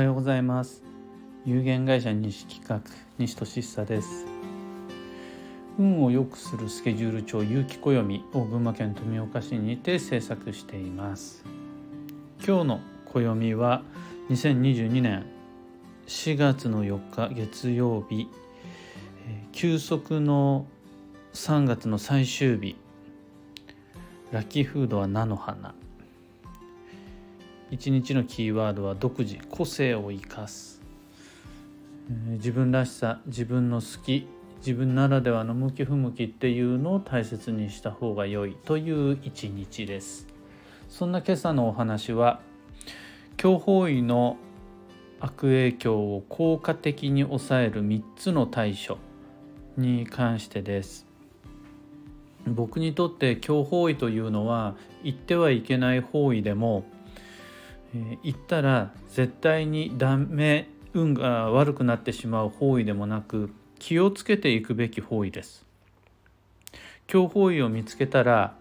はようございます。有限会社西企画西俊久です。運を良くするスケジュール帳有機暦を群馬県富岡市にて制作しています。今日の暦は2022年4月の4日月曜日。休息の3月の最終日。ラッキーフードは菜の花。一日のキーワードは独自個性を生かす、えー、自分らしさ自分の好き自分ならではの向き不向きっていうのを大切にした方が良いという一日です。そんな今朝のお話は強法医の悪影響を効果的に抑える3つの対処に関してです。僕にとって強法医というのは言ってはいけない方位でもえー、言ったら絶対にダメ運が悪くなってしまう方位でもなく気をつけていくべき方位です。強方位を見つけたら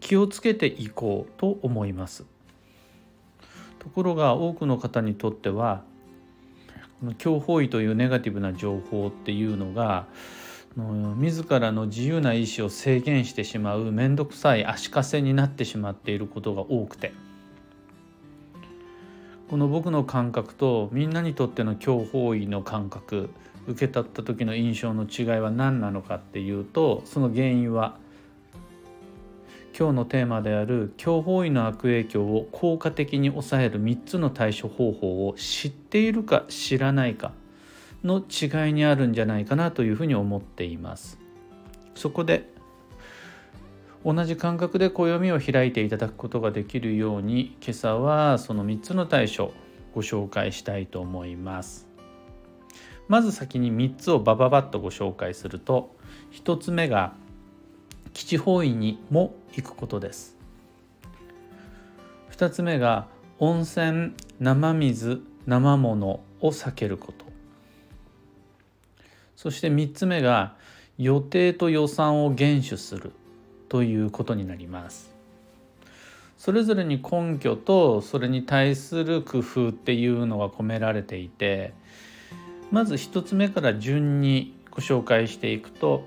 気をつけていこうと思います。ところが多くの方にとってはこの強方位というネガティブな情報っていうのが自らの自由な意思を制限してしまう面倒くさい足かせになってしまっていることが多くて。この僕の感覚とみんなにとっての強法医の感覚受け取った時の印象の違いは何なのかっていうとその原因は今日のテーマである強法医の悪影響を効果的に抑える3つの対処方法を知っているか知らないかの違いにあるんじゃないかなというふうに思っています。そこで同じ感覚で暦を開いていただくことができるように今朝はその3つの対処ご紹介したいと思います。まず先に3つをバババッとご紹介すると1つ目が基地方位にも行くことです。2つ目が温泉生水生物を避けること。そして3つ目が予定と予算を厳守する。ということになります。それぞれに根拠とそれに対する工夫っていうのが込められていてまず1つ目から順にご紹介していくと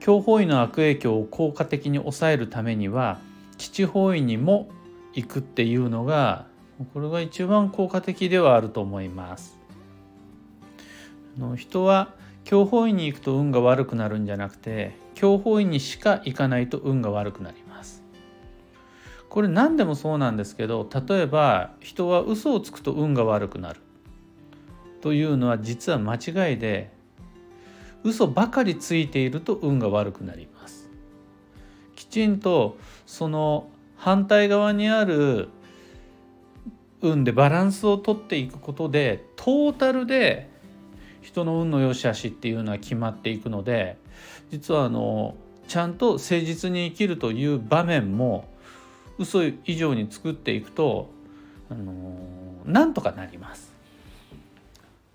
強法医の悪影響を効果的に抑えるためには基地方位にも行くっていうのがこれが一番効果的ではあると思います。の人は強法院に行くと運が悪くなるんじゃなくて強法院にしか行かないと運が悪くなります。これ何でもそうなんですけど例えば人は嘘をつくと運が悪くなる。というのは実は間違いで嘘ばかりついていると運が悪くなります。きちんとその反対側にある運でバランスをとっていくことでトータルで人の運の良し悪しっていうのは決まっていくので実はあのちゃんと誠実に生きるという場面も嘘以上に作っていくとあのなんとかなります。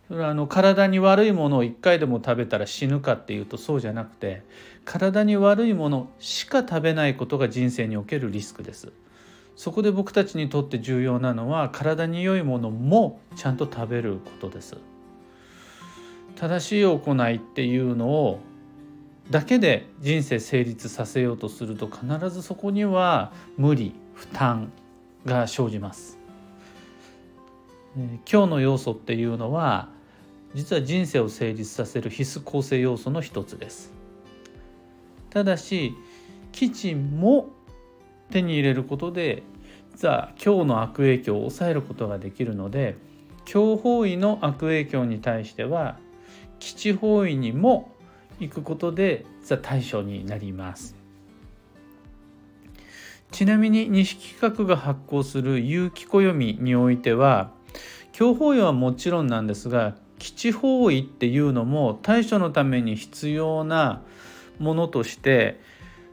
それはあの体に悪いものを1回でも食べたら死ぬかっていうとそうじゃなくて体に悪いものしか食べないことが人生におけるリスクです。そこで僕たちにとって重要なのは体に良いものもちゃんと食べることです。正しい行いっていうのをだけで人生成立させようとすると必ずそこには無理負担が生じます。今日の要素っていうのは実は人生を成立させる必須構成要素の一つです。ただし基地も手に入れることで実は今日の悪影響を抑えることができるので強方位の悪影響に対しては基地方位にも行くことで対象になります。ちなみに西企画が発行する有機暦においては強方位はもちろんなんですが基地方位っていうのも対処のために必要なものとして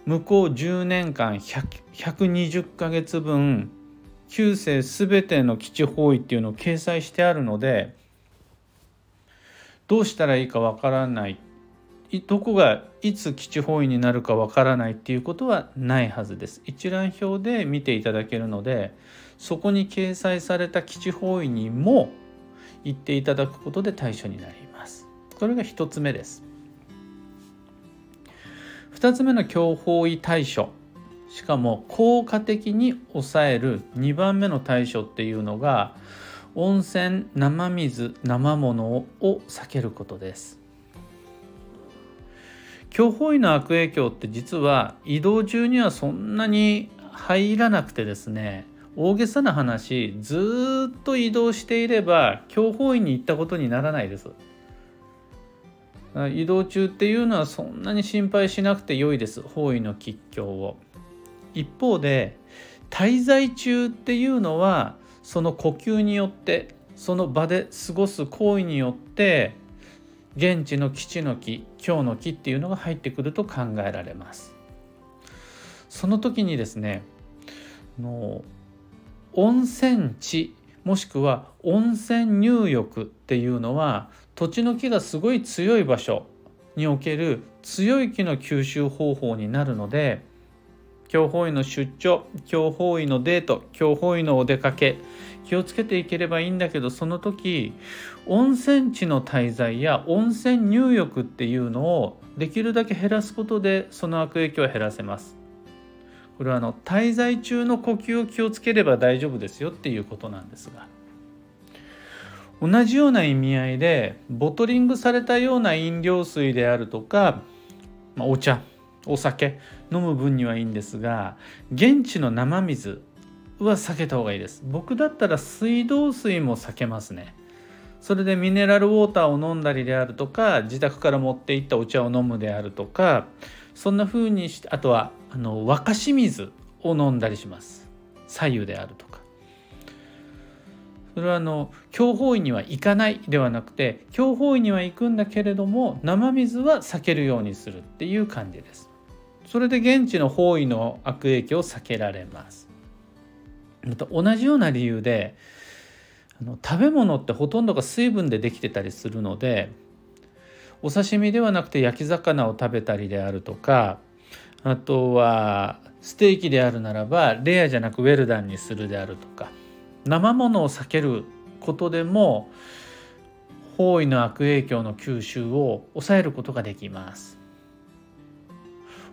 向こう10年間120ヶ月分9世全ての基地方位っていうのを掲載してあるのでどうしたらいいかわからないどこがいつ基地方位になるかわからないっていうことはないはずです。一覧表で見ていただけるのでそこに掲載された基地方位にも行っていただくことで対処になります。これが1つ目です。2つ目の強方位対処。しかも効果的に抑える2番目の対処っていうのが温泉生水生物を避けることです。強方位の悪影響って実は移動中にはそんなに入らなくてですね大げさな話ずっと移動していれば強方位に行ったことにならないです。移動中っていうのはそんなに心配しなくて良いです。方位の吉凶を。一方で滞在中っていうのはその呼吸によってその場で過ごす行為によって現地の基地の木今日の木っていうのが入ってくると考えられます。その時にですねの温泉地もしくは温泉入浴っていうのは土地の木がすごい強い場所における強い木の吸収方法になるので強方位の出張強方位のデート強方位のお出かけ気をつけていければいいんだけどその時温泉地の滞在や温泉入浴っていうのをできるだけ減らすことでその悪影響を減らせます。これはあの滞在中の呼吸を気をつければ大丈夫ですよっていうことなんですが同じような意味合いでボトリングされたような飲料水であるとか、まあ、お茶お酒飲む分にはいいんですが現地の生水は避けた方がいいです。僕だったら水道水も避けますね。それでミネラルウォーターを飲んだりであるとか自宅から持っていったお茶を飲むであるとかそんな風にしてあとはあの沸かし水を飲んだりします。左右であるとか。それはあの強方位には行かないではなくて強方位には行くんだけれども生水は避けるようにするっていう感じです。それで現地の方位の悪影響を避けられますまた同じような理由であの食べ物ってほとんどが水分でできてたりするのでお刺身ではなくて焼き魚を食べたりであるとかあとはステーキであるならばレアじゃなくウェルダンにするであるとか生ものを避けることでも方位の悪影響の吸収を抑えることができます。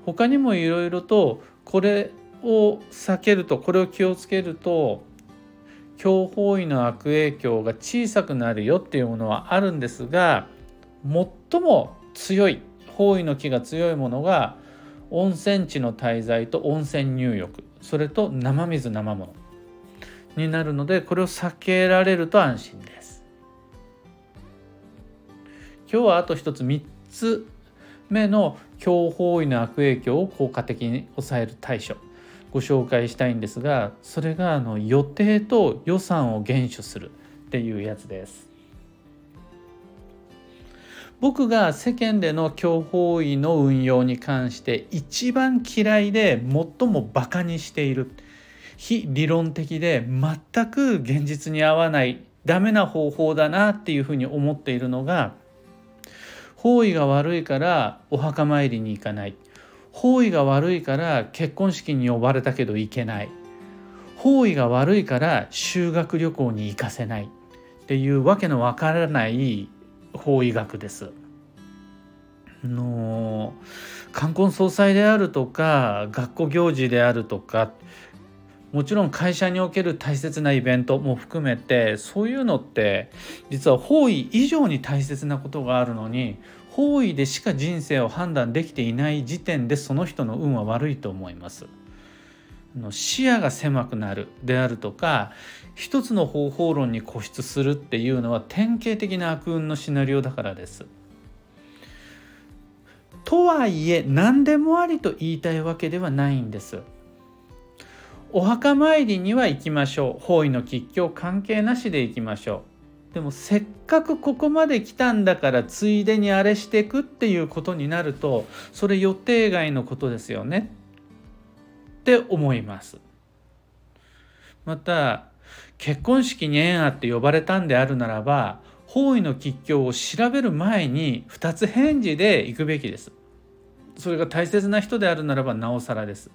他にもいろいろとこれを避けるとこれを気をつけると強方位の悪影響が小さくなるよっていうものはあるんですが最も強い方位の気が強いものが温泉地の滞在と温泉入浴それと生水生ものになるのでこれを避けられると安心です。今日はあと一つ3つ目の強方位の悪影響を効果的に抑える対処。ご紹介したいんですがそれがあの予定と予算を厳守するっていうやつです。僕が世間での強方位の運用に関して一番嫌いで最もバカにしている。非理論的で全く現実に合わない。ダメな方法だなっていうふうに思っているのが方位が悪いからお墓参りに行かない。方位が悪いから結婚式に呼ばれたけど行けない。方位が悪いから修学旅行に行かせない。っていうわけのわからない法医学です。の冠婚葬祭であるとか学校行事であるとかもちろん会社における大切なイベントも含めてそういうのって実は方位以上に大切なことがあるのに方位でしか人生を判断できていない時点でその人の運は悪いと思います。視野が狭くなるであるとか一つの方法論に固執するっていうのは典型的な悪運のシナリオだからです。とはいえ何でもありと言いたいわけではないんです。お墓参りには行きましょう。方位の吉凶関係なしで行きましょう。でもせっかくここまで来たんだからついでにあれしてくっていうことになるとそれ予定外のことですよね。って思います。また結婚式に縁あって呼ばれたんであるならば方位の吉凶を調べる前に2つ返事で行くべきです。それが大切な人であるならばなおさらです。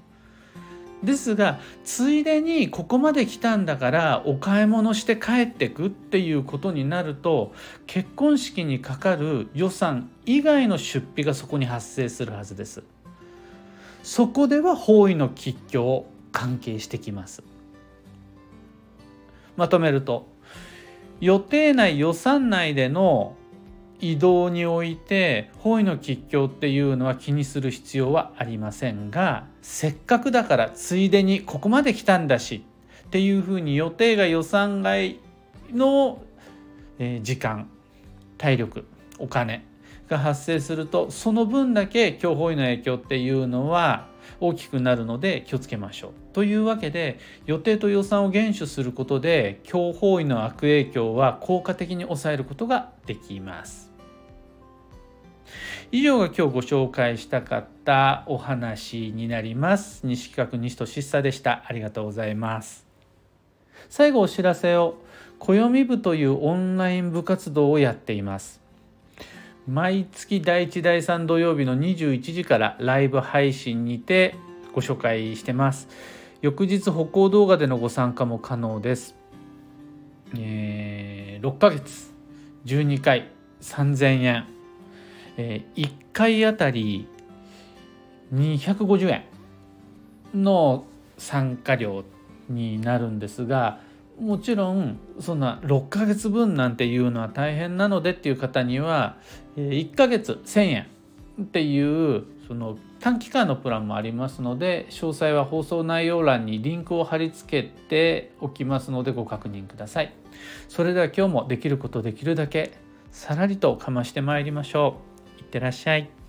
ですがついでにここまで来たんだからお買い物して帰ってくっていうことになると結婚式にかかる予算以外の出費がそこに発生するはずです。そこでは方位の吉凶関係してきます。まとめると予定内予算内での移動において方位の吉凶っていうのは気にする必要はありませんがせっかくだからついでにここまで来たんだしっていうふうに予定が予算外の時間体力お金が発生するとその分だけ強方位の影響っていうのは大きくなるので気をつけましょう。というわけで予定と予算を厳守することで強方位の悪影響は効果的に抑えることができます。以上が今日ご紹介したかったお話になります。西企画西俊久でした。ありがとうございます。最後お知らせを暦部というオンライン部活動をやっています。毎月第1第3土曜日の21時からライブ配信にてご紹介してます。翌日歩行動画でのご参加も可能です。えー、6ヶ月12回3000円、えー、1回あたり250円の参加料になるんですがもちろんそんな6ヶ月分なんていうのは大変なのでっていう方には1ヶ月1,000円っていうその短期間のプランもありますので詳細は放送内容欄にリンクを貼り付けておきますのでご確認ください。それでは今日もできることできるだけさらりとかましてまいりましょう。いってらっしゃい。